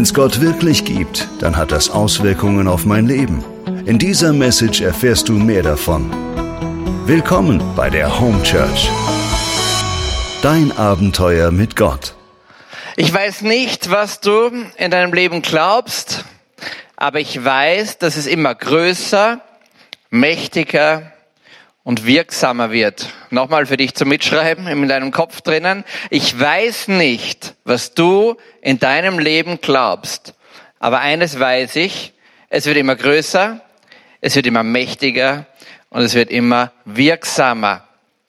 Wenn es Gott wirklich gibt, dann hat das Auswirkungen auf mein Leben. In dieser Message erfährst du mehr davon. Willkommen bei der Home Church. Dein Abenteuer mit Gott. Ich weiß nicht, was du in deinem Leben glaubst, aber ich weiß, dass es immer größer, mächtiger und wirksamer wird. Nochmal für dich zum Mitschreiben in deinem Kopf drinnen. Ich weiß nicht, was du in deinem Leben glaubst, aber eines weiß ich, es wird immer größer, es wird immer mächtiger und es wird immer wirksamer.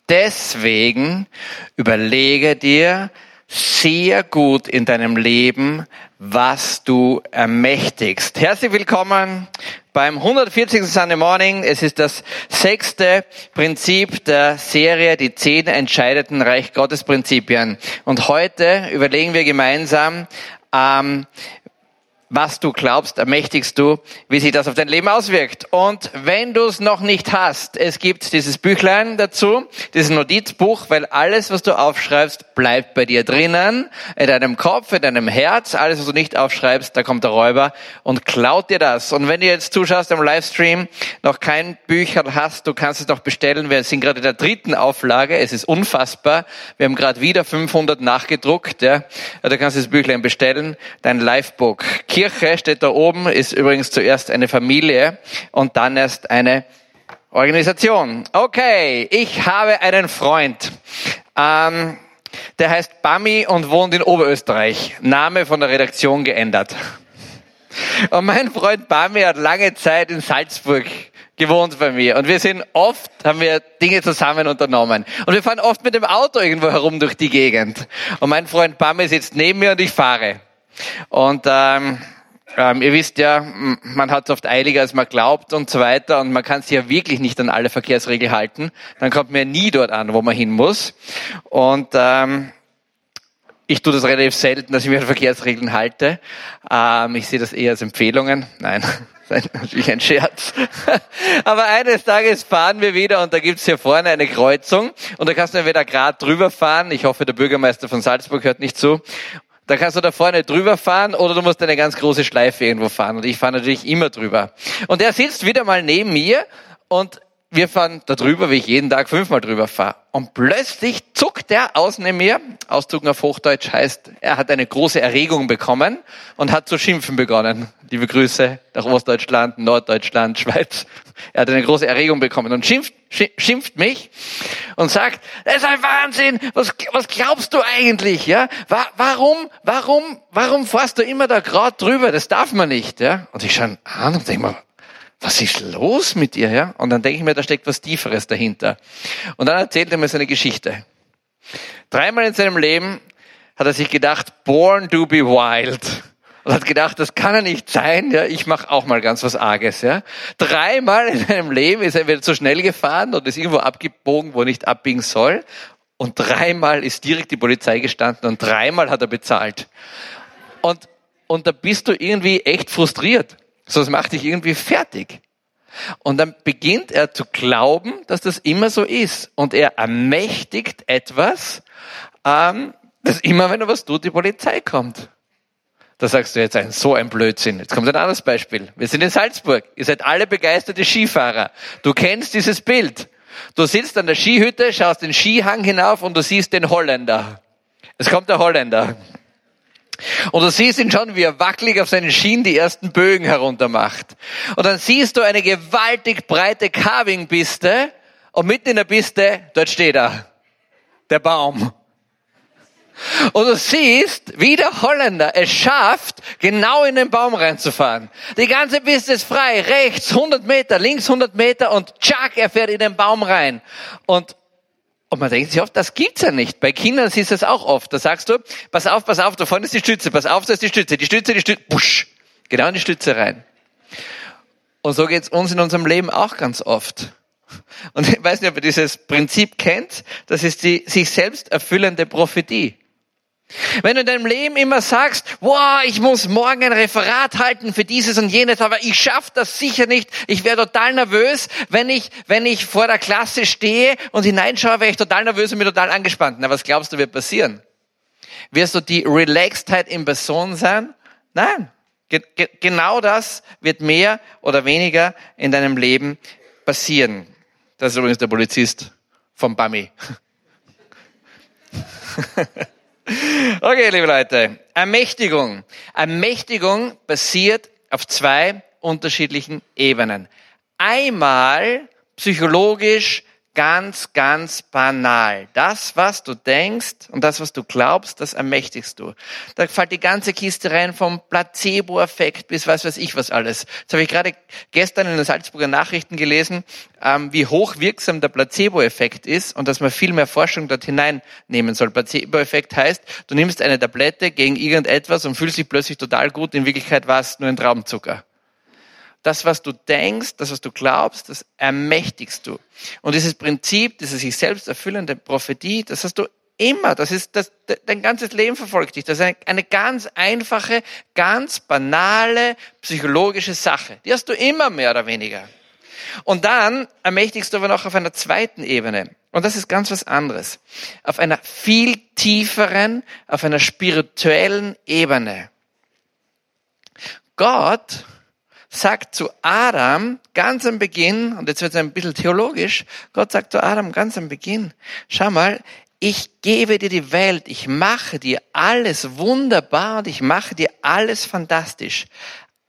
Deswegen überlege dir sehr gut in deinem Leben, was du ermächtigst. Herzlich willkommen beim 140. Sunday Morning. Es ist das sechste Prinzip der Serie, die zehn entscheidenden Reich Gottes Prinzipien. Und heute überlegen wir gemeinsam, ähm, was du glaubst, ermächtigst du, wie sich das auf dein Leben auswirkt. Und wenn du es noch nicht hast, es gibt dieses Büchlein dazu, dieses Notizbuch, weil alles, was du aufschreibst, bleibt bei dir drinnen, in deinem Kopf, in deinem Herz. Alles, was du nicht aufschreibst, da kommt der Räuber und klaut dir das. Und wenn du jetzt zuschaust am Livestream, noch kein Bücher hast, du kannst es noch bestellen. Wir sind gerade in der dritten Auflage. Es ist unfassbar. Wir haben gerade wieder 500 nachgedruckt. Ja. Da kannst du das Büchlein bestellen. Dein Livebook. Kirche steht da oben, ist übrigens zuerst eine Familie und dann erst eine Organisation. Okay, ich habe einen Freund. Ähm, der heißt Bami und wohnt in Oberösterreich. Name von der Redaktion geändert. Und mein Freund Bami hat lange Zeit in Salzburg gewohnt bei mir. Und wir sind oft, haben wir Dinge zusammen unternommen. Und wir fahren oft mit dem Auto irgendwo herum durch die Gegend. Und mein Freund Bami sitzt neben mir und ich fahre. Und ähm, ähm, ihr wisst ja, man hat es oft eiliger, als man glaubt und so weiter. Und man kann sich ja wirklich nicht an alle Verkehrsregeln halten. Dann kommt man ja nie dort an, wo man hin muss. Und ähm, ich tue das relativ selten, dass ich mich an Verkehrsregeln halte. Ähm, ich sehe das eher als Empfehlungen. Nein, das ist natürlich ein Scherz. Aber eines Tages fahren wir wieder und da gibt's hier vorne eine Kreuzung und da kannst du entweder gerade drüber fahren. Ich hoffe, der Bürgermeister von Salzburg hört nicht zu. Da kannst du da vorne drüber fahren oder du musst eine ganz große Schleife irgendwo fahren. Und ich fahre natürlich immer drüber. Und er sitzt wieder mal neben mir und wir fahren da drüber, wie ich jeden Tag fünfmal drüber fahre. Und plötzlich zuckt er aus neben mir. Ausdrucken auf Hochdeutsch heißt, er hat eine große Erregung bekommen und hat zu schimpfen begonnen. Liebe Grüße nach Ostdeutschland, Norddeutschland, Schweiz. Er hat eine große Erregung bekommen und schimpft, schimpft mich und sagt, das ist ein Wahnsinn, was, was glaubst du eigentlich, ja? Warum, warum, warum fährst du immer da gerade drüber? Das darf man nicht, ja? Und ich schaue an und denke mir, was ist los mit dir, ja? Und dann denke ich mir, da steckt was Tieferes dahinter. Und dann erzählt er mir seine Geschichte. Dreimal in seinem Leben hat er sich gedacht, born to be wild. Und hat gedacht, das kann er nicht sein, ja, ich mache auch mal ganz was Arges, ja. Dreimal in seinem Leben ist er wieder zu schnell gefahren und ist irgendwo abgebogen, wo er nicht abbiegen soll. Und dreimal ist direkt die Polizei gestanden und dreimal hat er bezahlt. Und, und da bist du irgendwie echt frustriert. So, das macht dich irgendwie fertig. Und dann beginnt er zu glauben, dass das immer so ist. Und er ermächtigt etwas, ähm, dass immer, wenn er was tut, die Polizei kommt. Da sagst du jetzt ein, so ein Blödsinn. Jetzt kommt ein anderes Beispiel. Wir sind in Salzburg. Ihr seid alle begeisterte Skifahrer. Du kennst dieses Bild. Du sitzt an der Skihütte, schaust den Skihang hinauf und du siehst den Holländer. Es kommt der Holländer. Und du siehst ihn schon, wie er wackelig auf seinen Schienen die ersten Bögen herunter macht. Und dann siehst du eine gewaltig breite Carving-Piste und mitten in der Piste, dort steht er, der Baum. Und du siehst, wie der Holländer es schafft, genau in den Baum reinzufahren. Die ganze Piste ist frei, rechts 100 Meter, links 100 Meter und tschack, er fährt in den Baum rein. Und und man denkt sich oft, das gibt's ja nicht. Bei Kindern du es auch oft. Da sagst du, pass auf, pass auf, da vorne ist die Stütze, pass auf, da ist die Stütze, die Stütze, die Stütze, busch, genau in die Stütze rein. Und so geht's uns in unserem Leben auch ganz oft. Und ich weiß nicht, ob ihr dieses Prinzip kennt, das ist die sich selbst erfüllende Prophetie. Wenn du in deinem Leben immer sagst, wow, ich muss morgen ein Referat halten für dieses und jenes, aber ich schaffe das sicher nicht. Ich wäre total nervös, wenn ich, wenn ich vor der Klasse stehe und hineinschaue, wäre ich total nervös und mir total angespannt. Na, was glaubst du wird passieren? Wirst du die Relaxedheit in Person sein? Nein. Ge ge genau das wird mehr oder weniger in deinem Leben passieren. Das ist übrigens der Polizist vom Bami. okay, liebe Leute. Ermächtigung. Ermächtigung basiert auf zwei unterschiedlichen Ebenen. Einmal psychologisch ganz, ganz banal. Das, was du denkst und das, was du glaubst, das ermächtigst du. Da fällt die ganze Kiste rein vom Placebo-Effekt bis was weiß ich was alles. Jetzt habe ich gerade gestern in den Salzburger Nachrichten gelesen, ähm, wie hochwirksam der Placebo-Effekt ist und dass man viel mehr Forschung dort hineinnehmen soll. Placebo-Effekt heißt, du nimmst eine Tablette gegen irgendetwas und fühlst dich plötzlich total gut. In Wirklichkeit war es nur ein Traubenzucker. Das, was du denkst, das, was du glaubst, das ermächtigst du. Und dieses Prinzip, diese sich selbst erfüllende Prophetie, das hast du immer. Das ist, das, dein ganzes Leben verfolgt dich. Das ist eine, eine ganz einfache, ganz banale psychologische Sache. Die hast du immer mehr oder weniger. Und dann ermächtigst du aber noch auf einer zweiten Ebene. Und das ist ganz was anderes. Auf einer viel tieferen, auf einer spirituellen Ebene. Gott sagt zu Adam ganz am Beginn, und jetzt wird es ein bisschen theologisch, Gott sagt zu Adam ganz am Beginn, schau mal, ich gebe dir die Welt, ich mache dir alles wunderbar und ich mache dir alles fantastisch.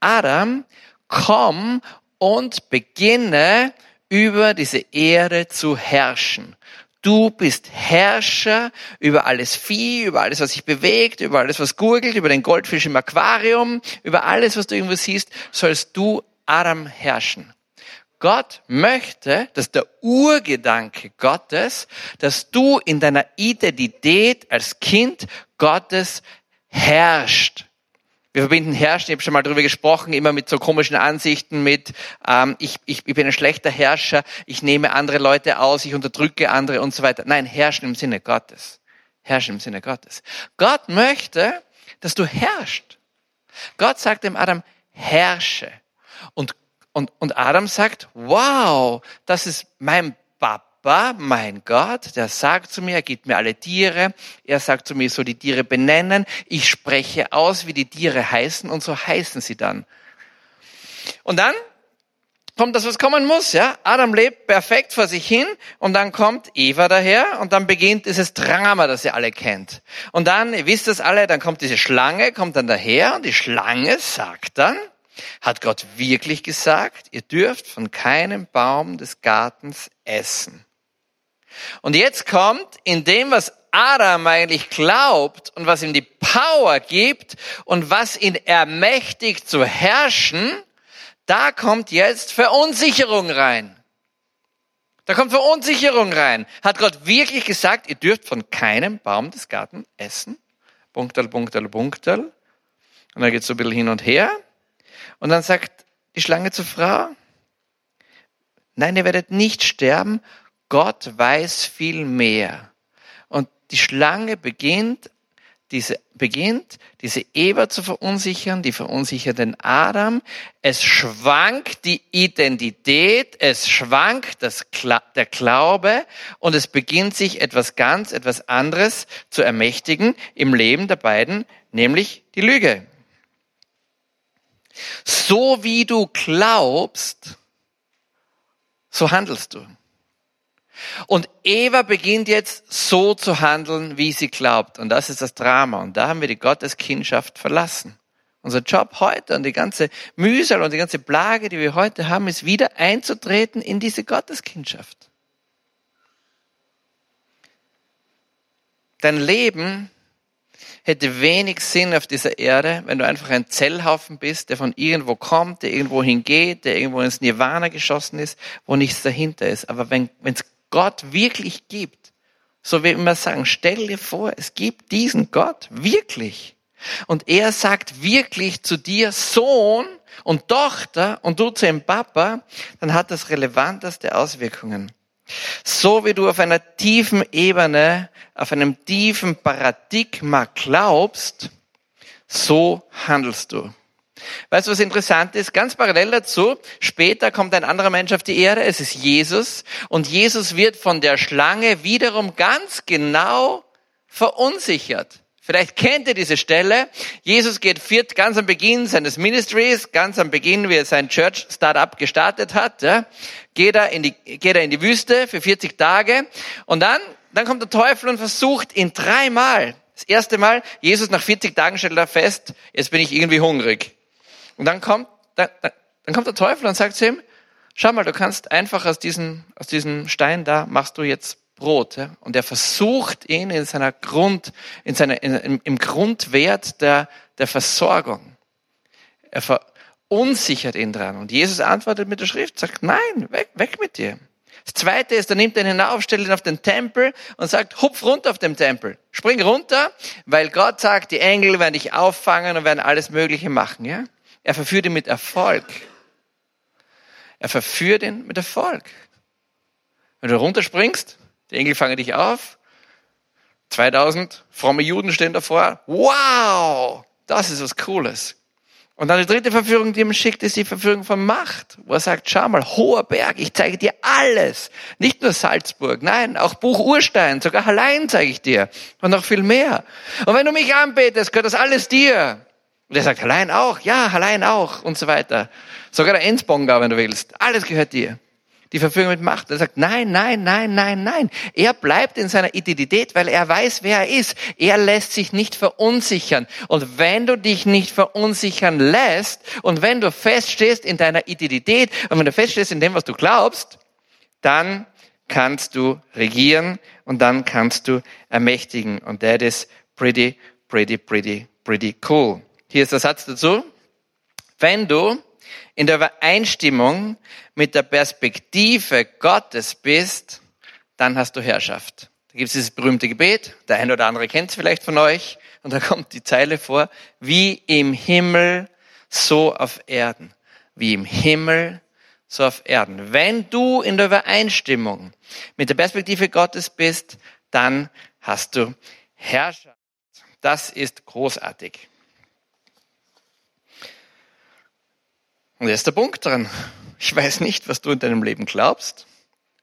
Adam, komm und beginne über diese Erde zu herrschen. Du bist Herrscher über alles Vieh, über alles, was sich bewegt, über alles, was gurgelt, über den Goldfisch im Aquarium, über alles, was du irgendwo siehst, sollst du Adam herrschen. Gott möchte, dass der Urgedanke Gottes, dass du in deiner Identität als Kind Gottes herrscht. Wir verbinden Herrschen, ich habe schon mal darüber gesprochen, immer mit so komischen Ansichten, mit ähm, ich, ich, ich bin ein schlechter Herrscher, ich nehme andere Leute aus, ich unterdrücke andere und so weiter. Nein, herrschen im Sinne Gottes. Herrschen im Sinne Gottes. Gott möchte, dass du herrschst. Gott sagt dem Adam, herrsche. Und, und, und Adam sagt, wow, das ist mein Papa Papa, mein Gott, der sagt zu mir, er gibt mir alle Tiere, er sagt zu mir, ich soll die Tiere benennen, ich spreche aus, wie die Tiere heißen und so heißen sie dann. Und dann kommt das, was kommen muss, ja. Adam lebt perfekt vor sich hin und dann kommt Eva daher und dann beginnt dieses Drama, das ihr alle kennt. Und dann, ihr wisst das alle, dann kommt diese Schlange, kommt dann daher und die Schlange sagt dann, hat Gott wirklich gesagt, ihr dürft von keinem Baum des Gartens essen. Und jetzt kommt in dem, was Adam eigentlich glaubt und was ihm die Power gibt und was ihn ermächtigt zu herrschen, da kommt jetzt Verunsicherung rein. Da kommt Verunsicherung rein. Hat Gott wirklich gesagt, ihr dürft von keinem Baum des Gartens essen? Punktel, Punktel, Punktel. Und dann geht so ein bisschen hin und her. Und dann sagt die Schlange zur Frau, nein, ihr werdet nicht sterben Gott weiß viel mehr. Und die Schlange beginnt, diese, beginnt, diese Eva zu verunsichern, die verunsichert den Adam. Es schwankt die Identität, es schwankt das, der Glaube und es beginnt sich etwas ganz, etwas anderes zu ermächtigen im Leben der beiden, nämlich die Lüge. So wie du glaubst, so handelst du. Und Eva beginnt jetzt so zu handeln, wie sie glaubt. Und das ist das Drama. Und da haben wir die Gotteskindschaft verlassen. Unser Job heute und die ganze Mühsal und die ganze Plage, die wir heute haben, ist wieder einzutreten in diese Gotteskindschaft. Dein Leben hätte wenig Sinn auf dieser Erde, wenn du einfach ein Zellhaufen bist, der von irgendwo kommt, der irgendwo hingeht, der irgendwo ins Nirvana geschossen ist, wo nichts dahinter ist. Aber wenn es Gott wirklich gibt, so wie wir immer sagen, stell dir vor, es gibt diesen Gott wirklich. Und er sagt wirklich zu dir Sohn und Tochter und du zu ihm Papa, dann hat das relevanteste Auswirkungen. So wie du auf einer tiefen Ebene, auf einem tiefen Paradigma glaubst, so handelst du. Weißt du, was interessant ist? Ganz parallel dazu, später kommt ein anderer Mensch auf die Erde, es ist Jesus, und Jesus wird von der Schlange wiederum ganz genau verunsichert. Vielleicht kennt ihr diese Stelle. Jesus geht viert, ganz am Beginn seines Ministries, ganz am Beginn, wie er sein Church Startup gestartet hat, ja, geht er in die, geht er in die Wüste für 40 Tage. Und dann, dann kommt der Teufel und versucht ihn dreimal. Das erste Mal, Jesus nach 40 Tagen stellt er fest, jetzt bin ich irgendwie hungrig. Und dann kommt, dann, dann kommt der Teufel und sagt zu ihm, schau mal, du kannst einfach aus diesem, aus diesem Stein da, machst du jetzt Brot. Ja? Und er versucht ihn in seiner Grund, in seiner, in, im Grundwert der, der Versorgung. Er verunsichert ihn dran. Und Jesus antwortet mit der Schrift, sagt, nein, weg, weg mit dir. Das zweite ist, er nimmt ihn hinauf, stellt ihn auf den Tempel und sagt, hupf runter auf dem Tempel. Spring runter, weil Gott sagt, die Engel werden dich auffangen und werden alles Mögliche machen, ja? Er verführt ihn mit Erfolg. Er verführt ihn mit Erfolg. Wenn du runterspringst, die Engel fangen dich auf. 2000 fromme Juden stehen davor. Wow, das ist was Cooles. Und dann die dritte Verführung, die ihm schickt, ist die Verführung von Macht, wo er sagt, schau mal, hoher Berg, ich zeige dir alles. Nicht nur Salzburg, nein, auch Buch Urstein, sogar allein zeige ich dir. Und noch viel mehr. Und wenn du mich anbetest, gehört das alles dir. Und er sagt, allein auch, ja, allein auch und so weiter. Sogar der Endbonger, wenn du willst. Alles gehört dir die Verfügung mit Macht. Er sagt, nein, nein, nein, nein, nein. Er bleibt in seiner Identität, weil er weiß, wer er ist. Er lässt sich nicht verunsichern. Und wenn du dich nicht verunsichern lässt und wenn du feststehst in deiner Identität und wenn du feststehst in dem, was du glaubst, dann kannst du regieren und dann kannst du ermächtigen. Und that is pretty, pretty, pretty, pretty cool. Hier ist der Satz dazu. Wenn du in der Übereinstimmung mit der Perspektive Gottes bist, dann hast du Herrschaft. Da gibt es dieses berühmte Gebet, der eine oder andere kennt es vielleicht von euch, und da kommt die Zeile vor, wie im Himmel, so auf Erden. Wie im Himmel, so auf Erden. Wenn du in der Übereinstimmung mit der Perspektive Gottes bist, dann hast du Herrschaft. Das ist großartig. Und jetzt der Punkt dran. Ich weiß nicht, was du in deinem Leben glaubst,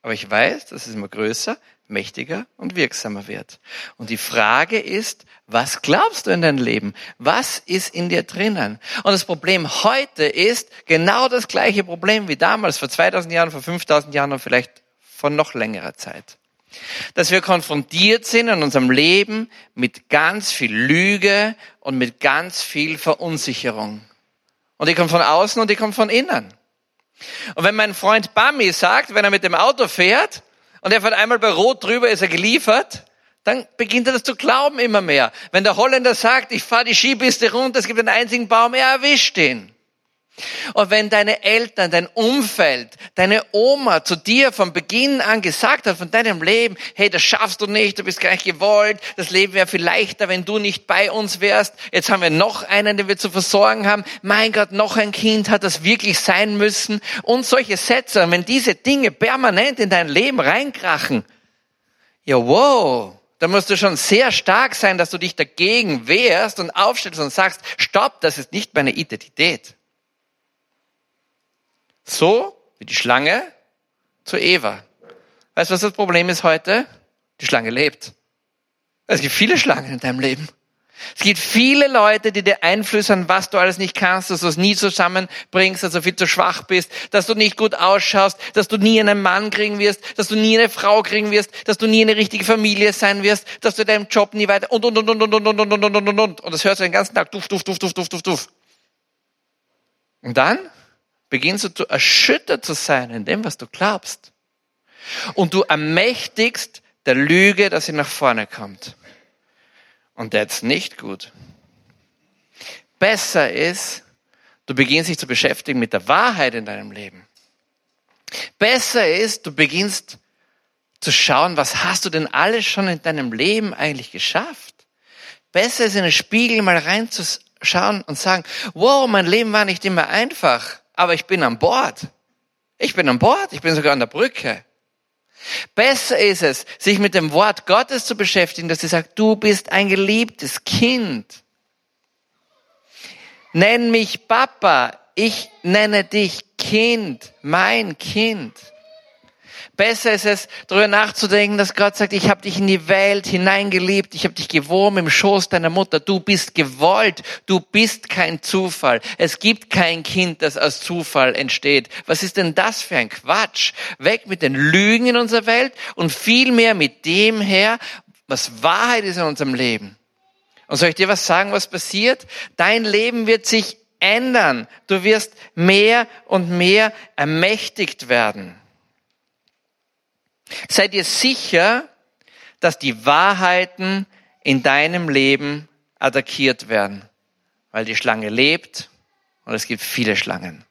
aber ich weiß, dass es immer größer, mächtiger und wirksamer wird. Und die Frage ist, was glaubst du in deinem Leben? Was ist in dir drinnen? Und das Problem heute ist genau das gleiche Problem wie damals, vor 2000 Jahren, vor 5000 Jahren und vielleicht vor noch längerer Zeit. Dass wir konfrontiert sind in unserem Leben mit ganz viel Lüge und mit ganz viel Verunsicherung. Und die kommt von außen und die kommt von innen. Und wenn mein Freund Bami sagt, wenn er mit dem Auto fährt und er fährt einmal bei Rot drüber, ist er geliefert, dann beginnt er das zu glauben immer mehr. Wenn der Holländer sagt, ich fahre die Skipiste runter, es gibt einen einzigen Baum, er erwischt ihn. Und wenn deine Eltern, dein Umfeld, deine Oma zu dir von Beginn an gesagt hat von deinem Leben, hey, das schaffst du nicht, du bist gar nicht gewollt, das Leben wäre viel leichter, wenn du nicht bei uns wärst. Jetzt haben wir noch einen, den wir zu versorgen haben. Mein Gott, noch ein Kind hat das wirklich sein müssen. Und solche Sätze, wenn diese Dinge permanent in dein Leben reinkrachen, ja wow, da musst du schon sehr stark sein, dass du dich dagegen wehrst und aufstellst und sagst, stopp, das ist nicht meine Identität. So wie die Schlange zu Eva. Weißt du, was das Problem ist heute? Die Schlange lebt. Es gibt viele Schlangen in deinem Leben. Es gibt viele Leute, die dir einflüstern, was du alles nicht kannst, dass du es nie zusammenbringst, dass du viel zu schwach bist, dass du nicht gut ausschaust, dass du nie einen Mann kriegen wirst, dass du nie eine Frau kriegen wirst, dass du nie eine richtige Familie sein wirst, dass du deinem Job nie weiter und und und und und und und und und und und und und das hörst du den ganzen Tag, duft, duft, duft, duft, duft, duft, duft. Und dann beginnst du erschüttert zu sein in dem, was du glaubst. Und du ermächtigst der Lüge, dass sie nach vorne kommt. Und that's nicht gut. Besser ist, du beginnst dich zu beschäftigen mit der Wahrheit in deinem Leben. Besser ist, du beginnst zu schauen, was hast du denn alles schon in deinem Leben eigentlich geschafft? Besser ist in den Spiegel mal reinzuschauen und sagen, wow, mein Leben war nicht immer einfach aber ich bin an Bord. Ich bin an Bord, ich bin sogar an der Brücke. Besser ist es, sich mit dem Wort Gottes zu beschäftigen, dass sie sagt, du bist ein geliebtes Kind. Nenn mich Papa, ich nenne dich Kind, mein Kind. Besser ist es, darüber nachzudenken, dass Gott sagt, ich habe dich in die Welt hineingeliebt, ich habe dich gewoben im Schoß deiner Mutter, du bist gewollt, du bist kein Zufall. Es gibt kein Kind, das aus Zufall entsteht. Was ist denn das für ein Quatsch? Weg mit den Lügen in unserer Welt und vielmehr mit dem her, was Wahrheit ist in unserem Leben. Und soll ich dir was sagen, was passiert? Dein Leben wird sich ändern. Du wirst mehr und mehr ermächtigt werden. Sei dir sicher, dass die Wahrheiten in deinem Leben attackiert werden, weil die Schlange lebt und es gibt viele Schlangen.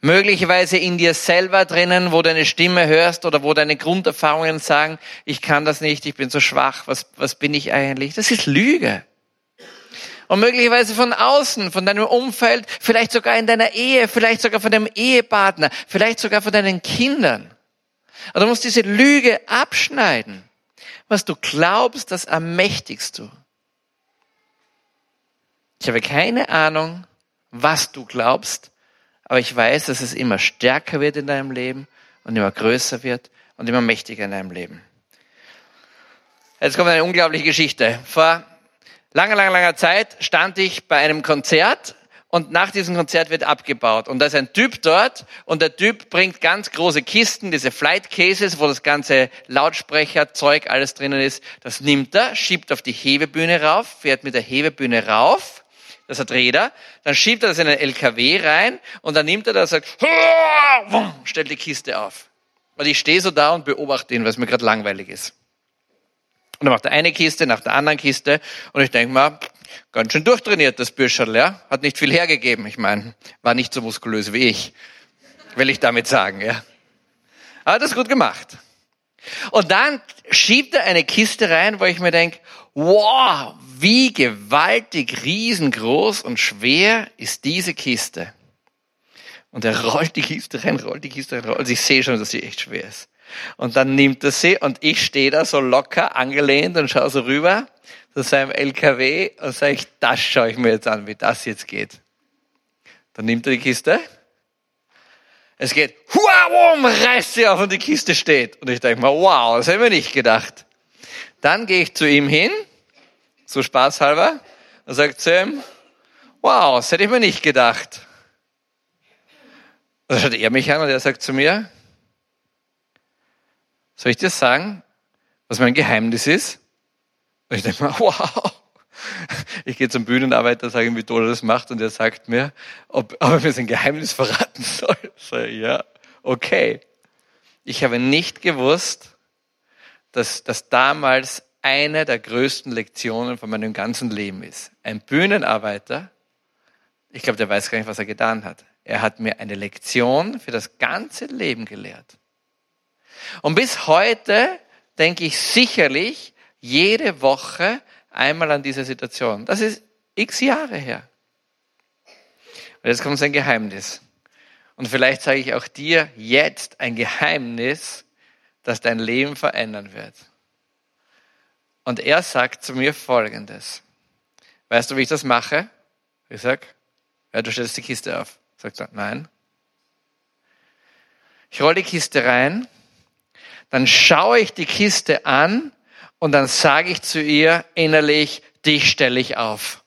Möglicherweise in dir selber drinnen, wo deine Stimme hörst oder wo deine Grunderfahrungen sagen, ich kann das nicht, ich bin so schwach, was, was bin ich eigentlich? Das ist Lüge. Und möglicherweise von außen, von deinem Umfeld, vielleicht sogar in deiner Ehe, vielleicht sogar von deinem Ehepartner, vielleicht sogar von deinen Kindern. Und du musst diese Lüge abschneiden. Was du glaubst, das ermächtigst du. Ich habe keine Ahnung, was du glaubst, aber ich weiß, dass es immer stärker wird in deinem Leben und immer größer wird und immer mächtiger in deinem Leben. Jetzt kommt eine unglaubliche Geschichte. Vor langer, langer, langer Zeit stand ich bei einem Konzert und nach diesem Konzert wird abgebaut. Und da ist ein Typ dort und der Typ bringt ganz große Kisten, diese Flight Cases, wo das ganze Lautsprecherzeug alles drinnen ist. Das nimmt er, schiebt auf die Hebebühne rauf, fährt mit der Hebebühne rauf das hat Räder, dann schiebt er das in einen LKW rein und dann nimmt er das und sagt, stellt die Kiste auf. Und ich stehe so da und beobachte ihn, weil es mir gerade langweilig ist. Und dann macht er eine Kiste nach der anderen Kiste und ich denke mal, ganz schön durchtrainiert, das Bürscherl, ja. Hat nicht viel hergegeben. Ich meine, war nicht so muskulös wie ich, will ich damit sagen, ja. Aber hat das gut gemacht. Und dann schiebt er eine Kiste rein, wo ich mir denke, wow, wie gewaltig, riesengroß und schwer ist diese Kiste. Und er rollt die Kiste rein, rollt die Kiste rein, rollt. Also ich sehe schon, dass sie echt schwer ist. Und dann nimmt er sie und ich stehe da so locker angelehnt und schaue so rüber zu seinem LKW und sage ich, das schaue ich mir jetzt an, wie das jetzt geht. Dann nimmt er die Kiste. Es geht, wow, reißt sie auf und die Kiste steht. Und ich denke mal, wow, das hätten wir nicht gedacht. Dann gehe ich zu ihm hin so spaßhalber, und sagt zu ihm, wow, das hätte ich mir nicht gedacht. Dann schaut er mich an und er sagt zu mir, soll ich dir sagen, was mein Geheimnis ist? Und ich denke mir, wow. Ich gehe zum Bühnenarbeiter, sage ihm, wie toll er das macht, und er sagt mir, ob, ob er mir sein Geheimnis verraten soll. So, ja, okay. Ich habe nicht gewusst, dass, dass damals eine der größten Lektionen von meinem ganzen Leben ist. Ein Bühnenarbeiter, ich glaube, der weiß gar nicht, was er getan hat. Er hat mir eine Lektion für das ganze Leben gelehrt. Und bis heute denke ich sicherlich jede Woche einmal an diese Situation. Das ist x Jahre her. Und jetzt kommt sein Geheimnis. Und vielleicht sage ich auch dir jetzt ein Geheimnis, das dein Leben verändern wird. Und er sagt zu mir Folgendes. Weißt du, wie ich das mache? Ich sag, ja, du stellst die Kiste auf. Sagt er, nein. Ich rolle die Kiste rein, dann schaue ich die Kiste an und dann sage ich zu ihr innerlich, dich stelle ich auf.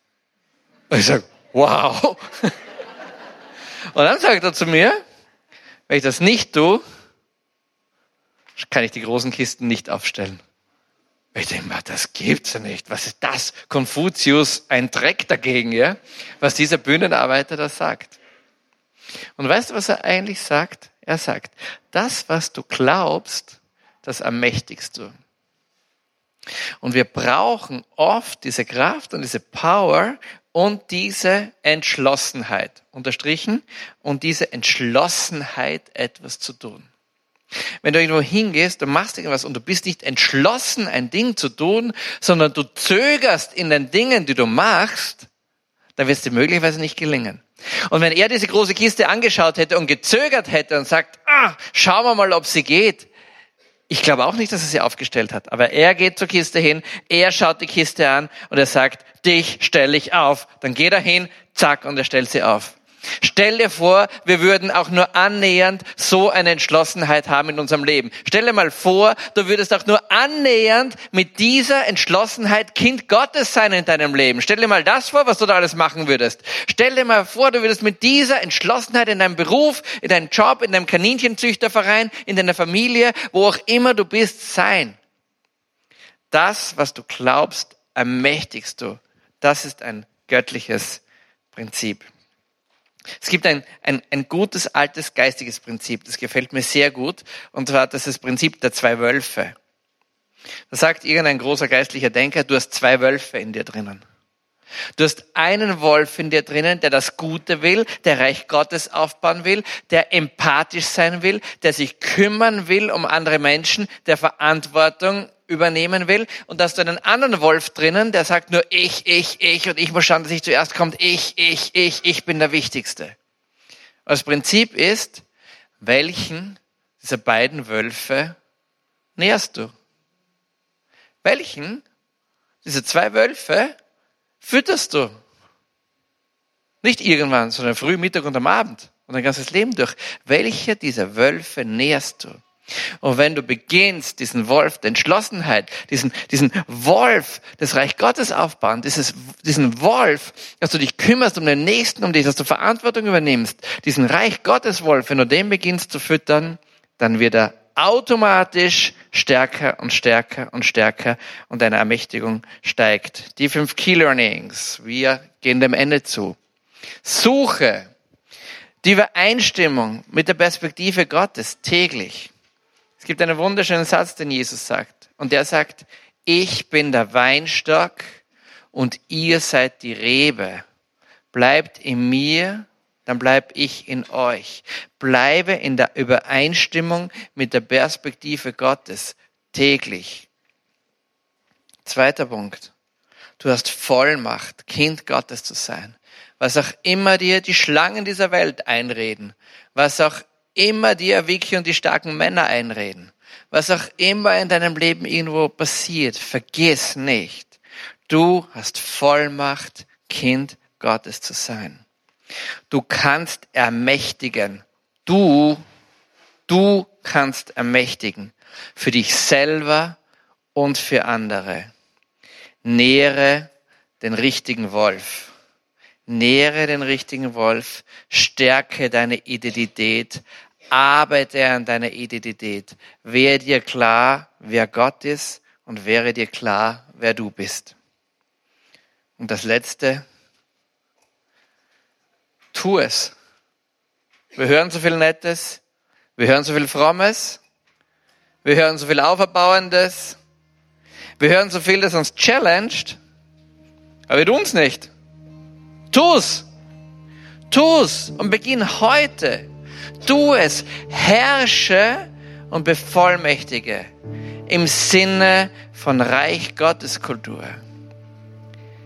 Und ich sage, wow. Und dann sagt er zu mir, wenn ich das nicht tue, kann ich die großen Kisten nicht aufstellen. Ich denke mal, das gibt's ja nicht. Was ist das? Konfuzius, ein Dreck dagegen, ja? Was dieser Bühnenarbeiter da sagt. Und weißt du, was er eigentlich sagt? Er sagt, das, was du glaubst, das ermächtigst du. Und wir brauchen oft diese Kraft und diese Power und diese Entschlossenheit, unterstrichen, und diese Entschlossenheit, etwas zu tun. Wenn du irgendwo hingehst, du machst irgendwas und du bist nicht entschlossen, ein Ding zu tun, sondern du zögerst in den Dingen, die du machst, dann wird es dir möglicherweise nicht gelingen. Und wenn er diese große Kiste angeschaut hätte und gezögert hätte und sagt, ah, schauen wir mal, ob sie geht, ich glaube auch nicht, dass er sie aufgestellt hat, aber er geht zur Kiste hin, er schaut die Kiste an und er sagt, dich stelle ich auf. Dann geht er hin, zack, und er stellt sie auf. Stell dir vor, wir würden auch nur annähernd so eine Entschlossenheit haben in unserem Leben. Stell dir mal vor, du würdest auch nur annähernd mit dieser Entschlossenheit Kind Gottes sein in deinem Leben. Stell dir mal das vor, was du da alles machen würdest. Stell dir mal vor, du würdest mit dieser Entschlossenheit in deinem Beruf, in deinem Job, in deinem Kaninchenzüchterverein, in deiner Familie, wo auch immer du bist, sein. Das, was du glaubst, ermächtigst du. Das ist ein göttliches Prinzip. Es gibt ein, ein, ein gutes, altes, geistiges Prinzip, das gefällt mir sehr gut, und zwar das ist das Prinzip der zwei Wölfe. Da sagt irgendein großer geistlicher Denker, du hast zwei Wölfe in dir drinnen. Du hast einen Wolf in dir drinnen, der das Gute will, der Reich Gottes aufbauen will, der empathisch sein will, der sich kümmern will um andere Menschen, der Verantwortung übernehmen will. Und hast du einen anderen Wolf drinnen, der sagt nur ich, ich, ich und ich muss schauen, dass ich zuerst kommt. Ich, ich, ich, ich bin der Wichtigste. das Prinzip ist, welchen dieser beiden Wölfe näherst du? Welchen dieser zwei Wölfe fütterst du. Nicht irgendwann, sondern früh, Mittag und am Abend und dein ganzes Leben durch. Welche dieser Wölfe nährst du? Und wenn du beginnst, diesen Wolf der Entschlossenheit, diesen, diesen Wolf des Reich Gottes aufbauen, dieses, diesen Wolf, dass du dich kümmerst um den Nächsten, um dich, dass du Verantwortung übernimmst, diesen Reich Gottes Wolf, wenn du den beginnst zu füttern, dann wird er automatisch stärker und stärker und stärker und deine Ermächtigung steigt. Die fünf Key Learnings. Wir gehen dem Ende zu. Suche die Übereinstimmung mit der Perspektive Gottes täglich. Es gibt einen wunderschönen Satz, den Jesus sagt. Und der sagt, ich bin der Weinstock und ihr seid die Rebe. Bleibt in mir dann bleib ich in euch. Bleibe in der Übereinstimmung mit der Perspektive Gottes täglich. Zweiter Punkt. Du hast Vollmacht, Kind Gottes zu sein. Was auch immer dir die Schlangen dieser Welt einreden, was auch immer dir Vicky und die starken Männer einreden, was auch immer in deinem Leben irgendwo passiert, vergiss nicht, du hast Vollmacht, Kind Gottes zu sein. Du kannst ermächtigen. Du, du kannst ermächtigen. Für dich selber und für andere. Nähere den richtigen Wolf. Nähere den richtigen Wolf. Stärke deine Identität. Arbeite an deiner Identität. Wäre dir klar, wer Gott ist und wäre dir klar, wer du bist. Und das Letzte, Tu es. Wir hören so viel Nettes, wir hören so viel Frommes, wir hören so viel Auferbauendes, wir hören so viel, das uns challenged, aber wir tun es nicht. Tu's! Tu's und beginn heute. Tu es. Herrsche und bevollmächtige im Sinne von Reich Gottes Kultur.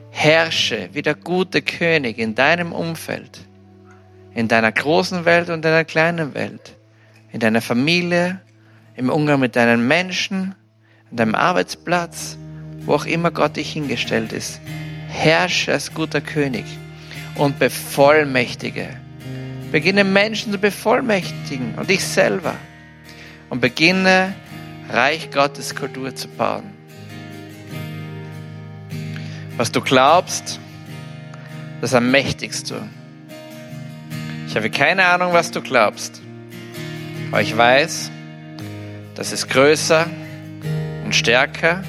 Herrsche wie der gute König in deinem Umfeld in deiner großen Welt und deiner kleinen Welt, in deiner Familie, im Umgang mit deinen Menschen, an deinem Arbeitsplatz, wo auch immer Gott dich hingestellt ist. Herrsche als guter König und bevollmächtige. Beginne Menschen zu bevollmächtigen und dich selber. Und beginne Reich Gottes Kultur zu bauen. Was du glaubst, das ermächtigst du. Ich habe keine Ahnung, was du glaubst, aber ich weiß, dass es größer und stärker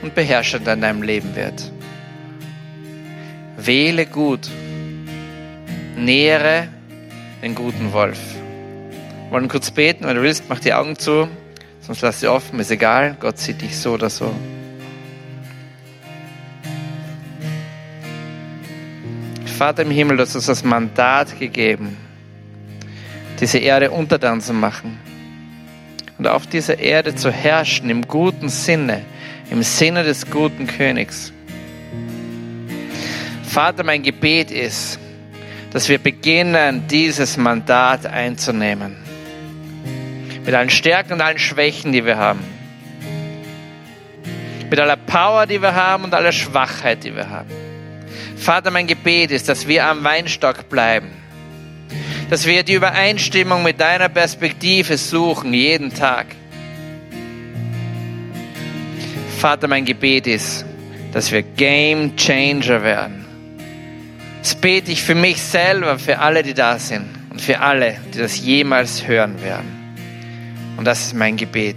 und beherrschender in deinem Leben wird. Wähle gut, nähere den guten Wolf. Wir wollen kurz beten, wenn du willst, mach die Augen zu, sonst lass sie offen, ist egal, Gott sieht dich so oder so. Vater im Himmel, du hast uns das Mandat gegeben, diese Erde untertan zu machen und auf dieser Erde zu herrschen im guten Sinne, im Sinne des guten Königs. Vater, mein Gebet ist, dass wir beginnen, dieses Mandat einzunehmen. Mit allen Stärken und allen Schwächen, die wir haben. Mit aller Power, die wir haben und aller Schwachheit, die wir haben. Vater, mein Gebet ist, dass wir am Weinstock bleiben dass wir die Übereinstimmung mit deiner Perspektive suchen, jeden Tag. Vater, mein Gebet ist, dass wir Game Changer werden. Das bete ich für mich selber, für alle, die da sind und für alle, die das jemals hören werden. Und das ist mein Gebet.